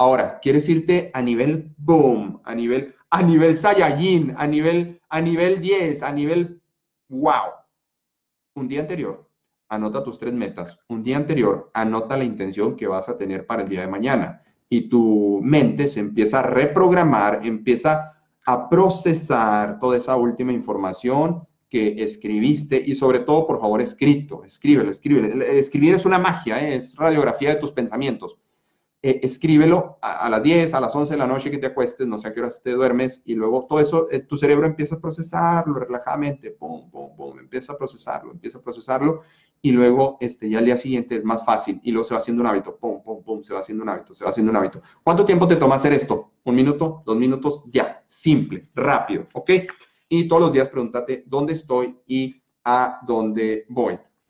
Ahora, quieres irte a nivel boom, a nivel, a nivel Saiyajin, a nivel, a nivel 10, a nivel wow. Un día anterior, anota tus tres metas. Un día anterior, anota la intención que vas a tener para el día de mañana. Y tu mente se empieza a reprogramar, empieza a procesar toda esa última información que escribiste y sobre todo, por favor, escrito, escríbelo, escríbelo. Escribir es una magia, ¿eh? es radiografía de tus pensamientos. Eh, escríbelo a, las 10, a las 11 de la noche que te acuestes, no sé a qué horas te duermes, y luego todo eso, eh, tu cerebro empieza a procesarlo relajadamente, pum, pum, pum, empieza a procesarlo, empieza a procesarlo, y luego este, ya al día siguiente es más fácil, y luego se va haciendo un hábito, pum, pum, pum, se va haciendo un hábito, se va haciendo un hábito. ¿Cuánto tiempo te toma hacer esto? ¿Un minuto? ¿Dos minutos? Ya, simple, rápido, ¿ok? Y todos los días pregúntate dónde estoy y a dónde voy.